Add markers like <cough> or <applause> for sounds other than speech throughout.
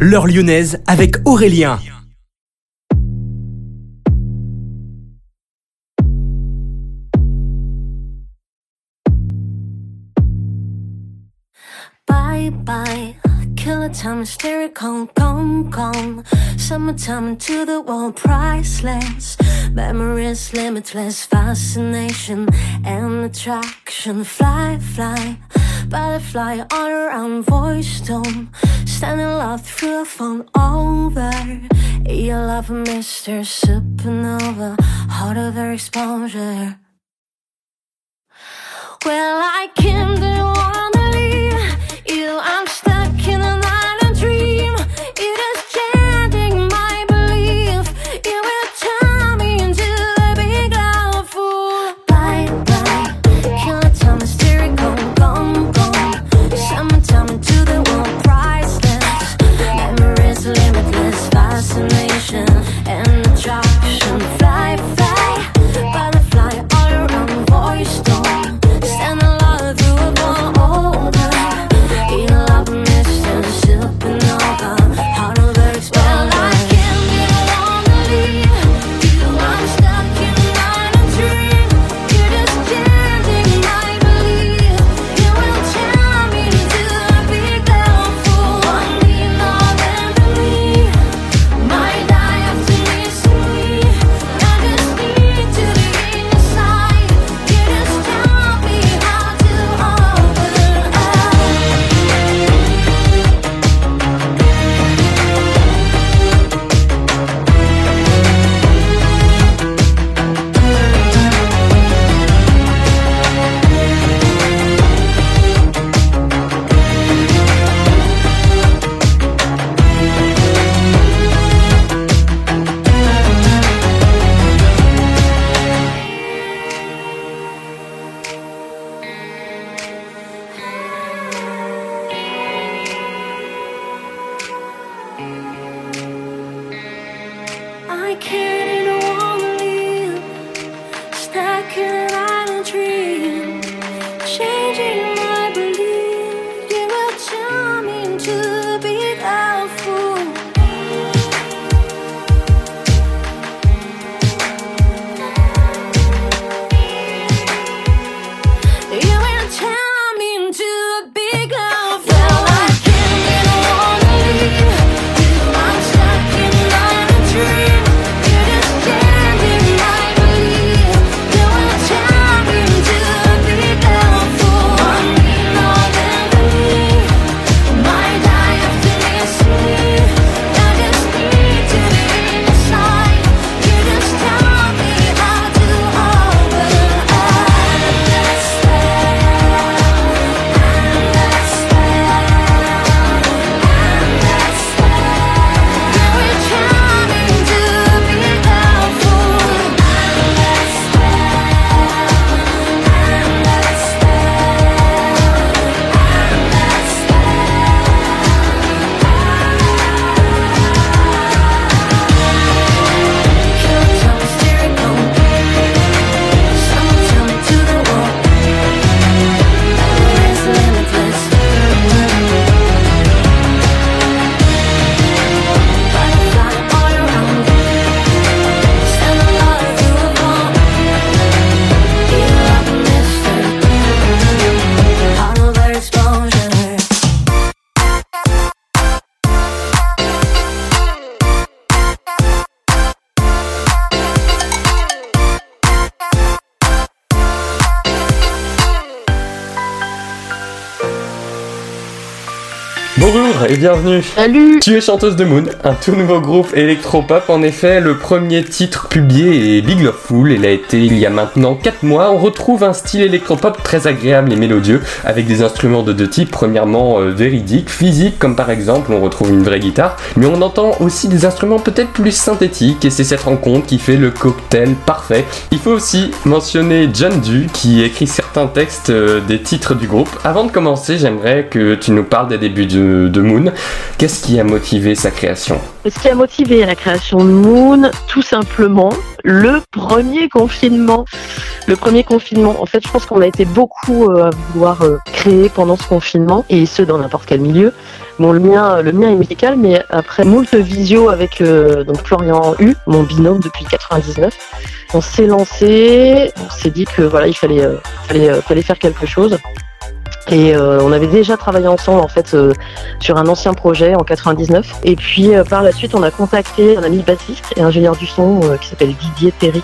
l'heure lyonnaise avec Aurélien. Bye bye, killer time hysterical, gone gone. Summertime into the world, priceless. Memories limitless, fascination and attraction. Fly, fly, butterfly all around, voice tone. Standing love through a phone over. Your love, Mr. Supernova, of their exposure. Well, I can't do wanna Boogaloo. Bonjour et bienvenue. Salut Tu es chanteuse de Moon, un tout nouveau groupe électropop. En effet, le premier titre publié est Big Love Fool. Il a été il y a maintenant 4 mois. On retrouve un style électropop très agréable et mélodieux, avec des instruments de deux types. Premièrement, euh, véridiques, physiques, comme par exemple, on retrouve une vraie guitare. Mais on entend aussi des instruments peut-être plus synthétiques, et c'est cette rencontre qui fait le cocktail parfait. Il faut aussi mentionner John Du, qui écrit certains textes euh, des titres du groupe. Avant de commencer, j'aimerais que tu nous parles des débuts de, de Moon. Qu'est-ce qui a motivé sa création? Ce qui a motivé la création de Moon, tout simplement, le premier confinement. Le premier confinement, en fait, je pense qu'on a été beaucoup euh, à vouloir euh, créer pendant ce confinement, et ce, dans n'importe quel milieu. Bon, le mien, le mien est musical, mais après moult visio avec euh, donc Florian U, mon binôme depuis 99, on s'est lancé, on s'est dit que voilà, il fallait, fallait, fallait faire quelque chose. Et euh, on avait déjà travaillé ensemble en fait euh, sur un ancien projet en 99. Et puis euh, par la suite, on a contacté un ami bassiste et ingénieur du son euh, qui s'appelle Didier Terry.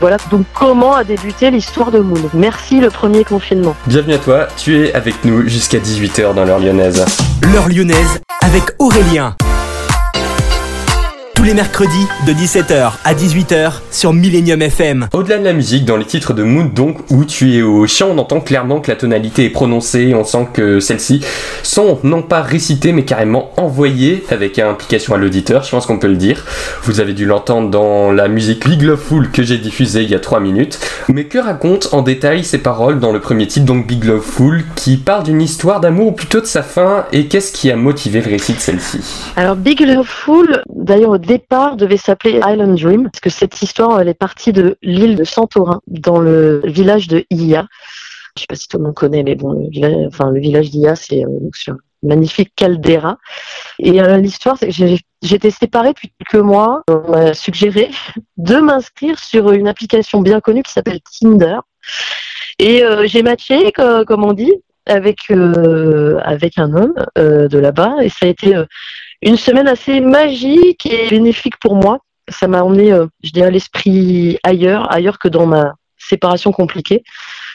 Voilà donc comment a débuté l'histoire de Moon. Merci le premier confinement. Bienvenue à toi, tu es avec nous jusqu'à 18h dans l'heure lyonnaise. L'heure lyonnaise avec Aurélien. Tous les mercredis de 17h à 18h sur Millennium FM. Au-delà de la musique, dans les titres de Mood, donc, où tu es au chant, on entend clairement que la tonalité est prononcée, on sent que celles-ci sont non pas récitées, mais carrément envoyées avec implication à l'auditeur, je pense qu'on peut le dire. Vous avez dû l'entendre dans la musique League Love Fool que j'ai diffusée il y a 3 minutes. Mais que racontent en détail ces paroles dans le premier titre, donc Big Love Fool, qui parle d'une histoire d'amour ou plutôt de sa fin, et qu'est-ce qui a motivé le récit de celle-ci? Alors Big Love Fool, d'ailleurs au départ devait s'appeler Island Dream, parce que cette histoire elle est partie de l'île de Santorin, dans le village de Ia. Je sais pas si tout le monde connaît, mais bon, le village, enfin, village d'Ia, c'est euh, sur magnifique caldeira. Et euh, l'histoire, c'est que j'étais séparée depuis quelques mois. On m'a suggéré de m'inscrire sur une application bien connue qui s'appelle Tinder. Et euh, j'ai matché, co- comme on dit, avec euh, avec un homme de là-bas, et ça a été une semaine assez magique et bénéfique pour moi. Ça m'a emmené, euh, je dirais, l'esprit ailleurs, ailleurs que dans ma séparation compliquée.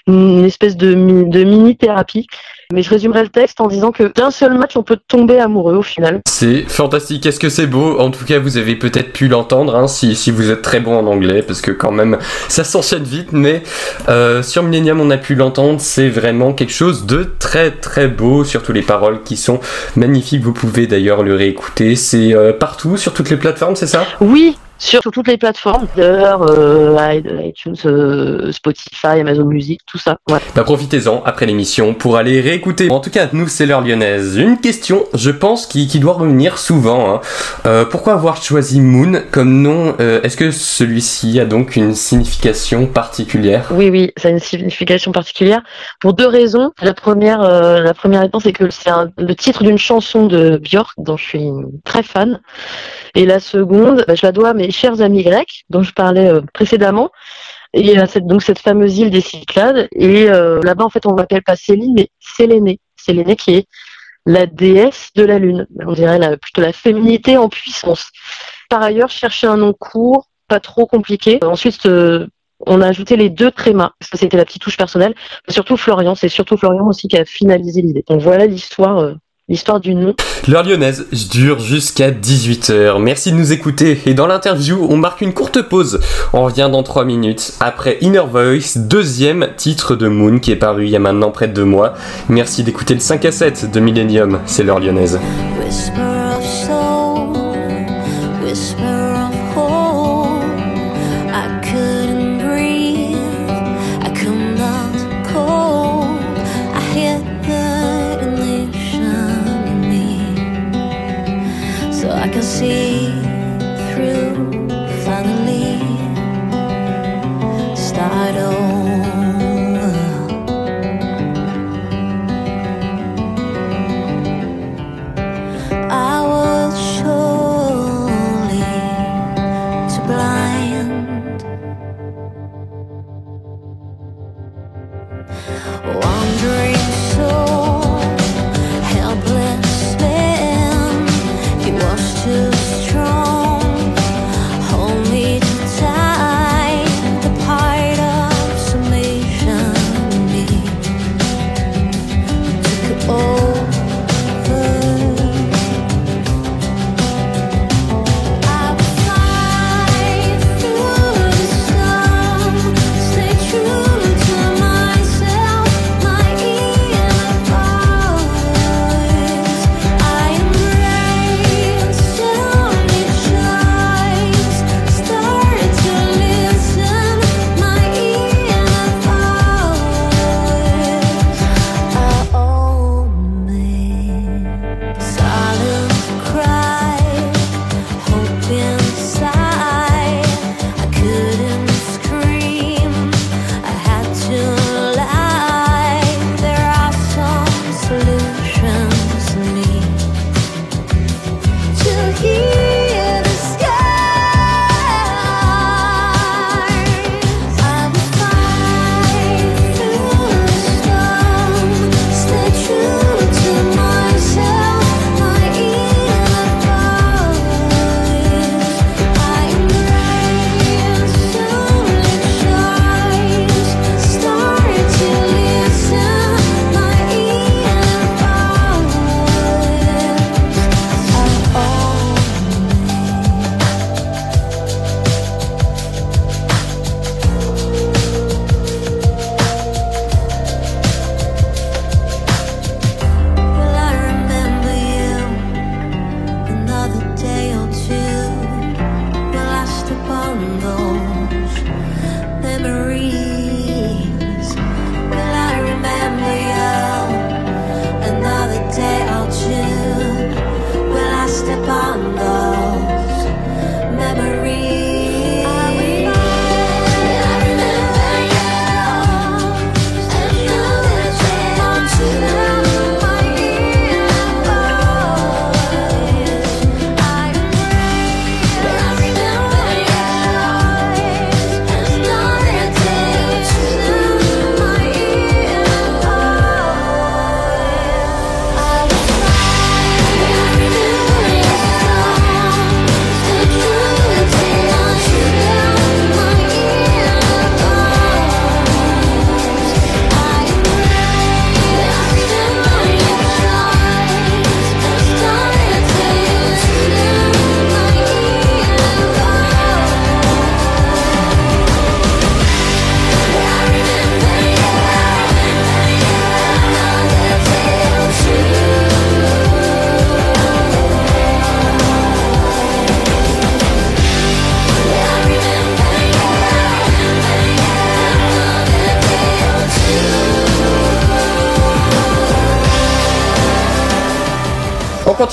Une espèce de, mi- de mini-thérapie. Mais je résumerai le texte en disant que d'un seul match, on peut tomber amoureux au final. C'est fantastique, est-ce que c'est beau? En tout cas, vous avez peut-être pu l'entendre hein, si, si vous êtes très bon en anglais, parce que quand même, ça s'enchaîne vite, mais euh, sur Millennium, on a pu l'entendre, c'est vraiment quelque chose de très très beau, surtout les paroles qui sont magnifiques, vous pouvez d'ailleurs le réécouter, c'est euh, partout, sur toutes les plateformes, c'est ça? Oui, sur, sur toutes les plateformes, Deezer, euh, iTunes, euh, Spotify, Amazon Music, tout ça. Ouais. Bah profitez-en après l'émission pour aller réécouter. En tout cas, nous c'est l'heure lyonnaise. Une question, je pense, qui, qui doit revenir souvent. hein. Euh, pourquoi avoir choisi Moon comme nom Euh, Est-ce que celui-ci a donc une signification particulière? Oui, oui, ça a une signification particulière pour deux raisons. La première, la première réponse, c'est que c'est le titre d'une chanson de Björk dont je suis très fan. Et la seconde, bah, je la dois mes chers amis grecs dont je parlais euh, précédemment. Et à cette, donc cette fameuse île des Cyclades. Et euh, là-bas, en fait, on m'appelle pas Céline, mais Sélénée. Sélénée qui est la déesse de la lune. On dirait plutôt la féminité en puissance. Par ailleurs, chercher un nom court, pas trop compliqué. Ensuite, euh, on a ajouté les deux trémas, parce que c'était la petite touche personnelle. Surtout Florian, c'est surtout Florian aussi qui a finalisé l'idée. Donc voilà l'histoire, euh, l'histoire du nom. L'heure lyonnaise dure jusqu'à 18h. Merci de nous écouter. Et dans l'interview, on marque une courte pause. On revient dans 3 minutes. Après Inner Voice, deuxième titre de Moon qui est paru il y a maintenant près de deux mois. Merci d'écouter le 5 à 7 de Millennium. C'est l'heure lyonnaise. Whisper see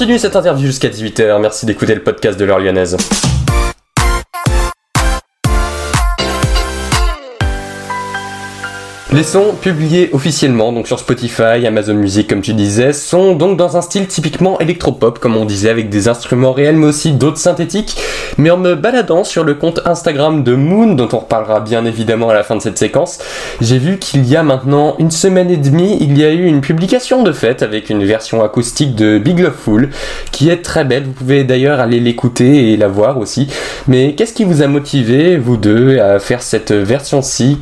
continue cette interview jusqu'à 18h. Merci d'écouter le podcast de l'heure lyonnaise. Les sons publiés officiellement donc sur Spotify, Amazon Music comme tu disais, sont donc dans un style typiquement électropop comme on disait avec des instruments réels mais aussi d'autres synthétiques. Mais en me baladant sur le compte Instagram de Moon dont on reparlera bien évidemment à la fin de cette séquence, j'ai vu qu'il y a maintenant une semaine et demie, il y a eu une publication de fait avec une version acoustique de Big Love Fool qui est très belle. Vous pouvez d'ailleurs aller l'écouter et la voir aussi. Mais qu'est-ce qui vous a motivé vous deux à faire cette version-ci?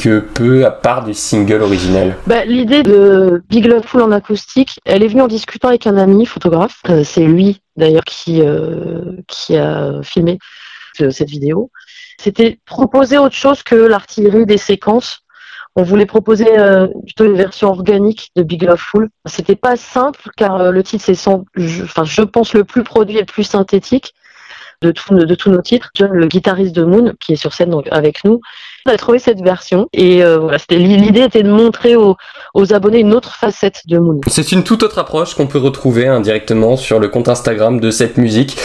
Quelque peu à part du single original Bah, L'idée de Big Love Full en acoustique, elle est venue en discutant avec un ami photographe. Euh, c'est lui d'ailleurs qui, euh, qui a filmé euh, cette vidéo. C'était proposer autre chose que l'artillerie des séquences. On voulait proposer plutôt une version organique de Big Love Full. C'était pas simple car le titre c'est sans, je, enfin je pense le plus produit et le plus synthétique de, de tous nos titres. John, le guitariste de Moon, qui est sur scène donc, avec nous, on a trouvé cette version et euh, voilà, l'idée était de montrer aux, aux abonnés une autre facette de Moon. C'est une toute autre approche qu'on peut retrouver indirectement sur le compte Instagram de cette musique.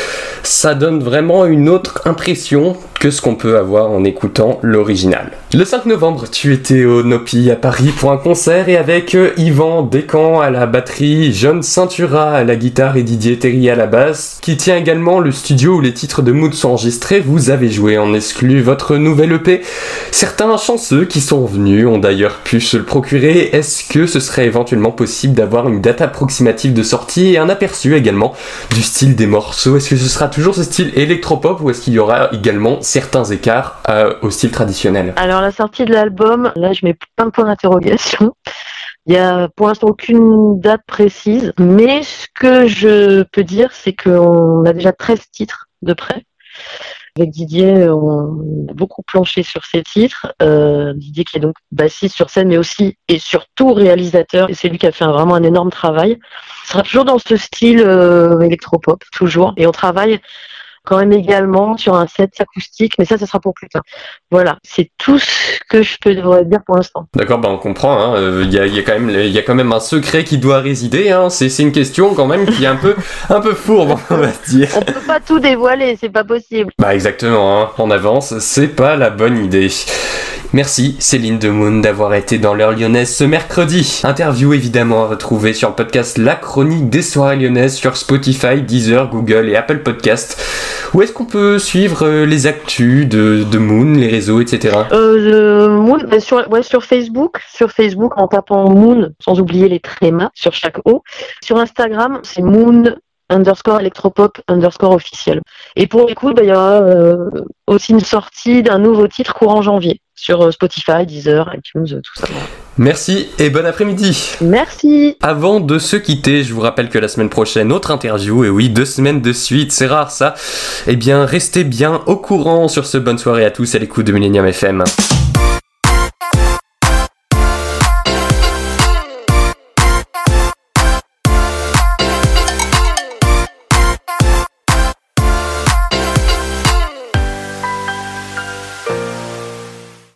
Ça donne vraiment une autre impression que ce qu'on peut avoir en écoutant l'original. Le 5 novembre, tu étais au Nopi à Paris pour un concert et avec euh, Yvan Descamps à la batterie, John Ceintura à la guitare et Didier Terry à la basse, qui tient également le studio où les titres de Mood sont enregistrés, vous avez joué en exclu votre nouvelle EP. Certains chanceux qui sont venus ont d'ailleurs pu se le procurer. Est-ce que ce serait éventuellement possible d'avoir une date approximative de sortie et un aperçu également du style des morceaux? Est-ce que ce sera toujours ce style électropop ou est-ce qu'il y aura également certains écarts euh, au style traditionnel? Alors la sortie de l'album, là je mets plein de points d'interrogation. Il y a pour l'instant aucune date précise, mais ce que je peux dire, c'est qu'on a déjà 13 titres de près. Avec Didier, on a beaucoup planché sur ces titres. Euh, Didier qui est donc bassiste sur scène, mais aussi et surtout réalisateur. Et c'est lui qui a fait vraiment un énorme travail. Sera toujours dans ce style euh, électropop, toujours. Et on travaille quand même également sur un set acoustique, mais ça, ce sera pour plus tard. Voilà, c'est tout ce que je peux dire pour l'instant. D'accord, bah on comprend, hein, euh, il y, a, il y a quand même, il y a quand même un secret qui doit résider, hein, c'est une question quand même qui est un peu, <laughs> un peu fourbe, on va dire. On peut pas tout dévoiler, c'est pas possible. Bah exactement, hein. en avance, c'est pas la bonne idée. Merci Céline Demoun d'avoir été dans l'heure lyonnaise ce mercredi. Interview évidemment à retrouver sur le podcast La Chronique des soirées lyonnaises sur Spotify, Deezer, Google et Apple Podcast. Où est-ce qu'on peut suivre euh, les actus de, Moon, les réseaux, etc. Euh, le Moon, bah, sur, sur Facebook, sur Facebook en tapant Moon, sans oublier les trémas sur chaque O. Sur Instagram, c'est Moon underscore electropop underscore officiel. Et pour l'écoute, bah, il y aura euh, aussi une sortie d'un nouveau titre courant janvier sur euh, Spotify, Deezer, iTunes, euh, tout ça. Merci et bon après-midi. Merci. Avant de se quitter, je vous rappelle que la semaine prochaine, autre interview, et oui, deux semaines de suite, c'est rare ça. Eh bien, restez bien au courant sur ce bonne soirée à tous à l'écoute de Millennium FM.